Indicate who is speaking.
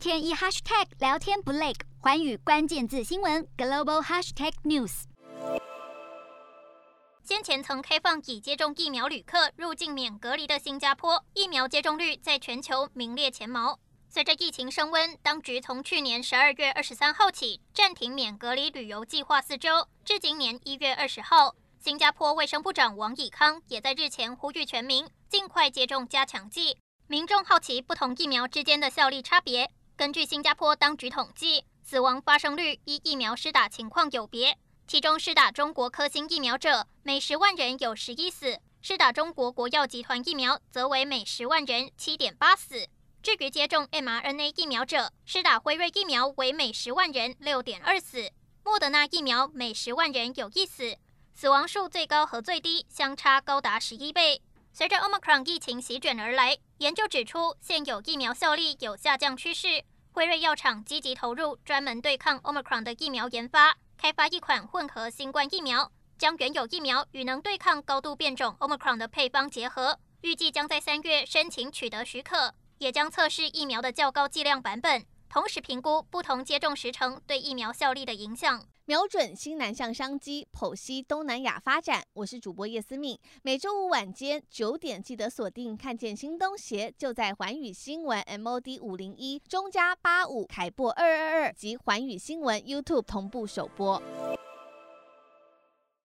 Speaker 1: 天一 hashtag 聊天不累，环宇关键字新闻 global hashtag news。
Speaker 2: 先前曾开放已接种疫苗旅客入境免隔离的新加坡，疫苗接种率在全球名列前茅。随着疫情升温，当局从去年十二月二十三号起暂停免隔离旅游计划四周，至今年一月二十号。新加坡卫生部长王以康也在日前呼吁全民尽快接种加强剂。民众好奇不同疫苗之间的效力差别。根据新加坡当局统计，死亡发生率依疫苗施打情况有别。其中，施打中国科兴疫苗者每十万人有十一死；施打中国国药集团疫苗则为每十万人七点八死。至于接种 mRNA 疫苗者，施打辉瑞疫苗为每十万人六点二死，莫德纳疫苗每十万人有一死，死亡数最高和最低相差高达十一倍。随着 Omicron 疫情席卷而来，研究指出现有疫苗效力有下降趋势。辉瑞药厂积极投入专门对抗 Omicron 的疫苗研发。开发一款混合新冠疫苗，将原有疫苗与能对抗高度变种 Omicron 的配方结合，预计将在三月申请取得许可，也将测试疫苗的较高剂量版本，同时评估不同接种时程对疫苗效力的影响。
Speaker 3: 瞄准新南向商机，剖析东南亚发展。我是主播叶思敏，每周五晚间九点记得锁定，看见新东协就在环宇新闻 MOD 五零一中加八五凯播二二二及环宇新闻 YouTube 同步首播。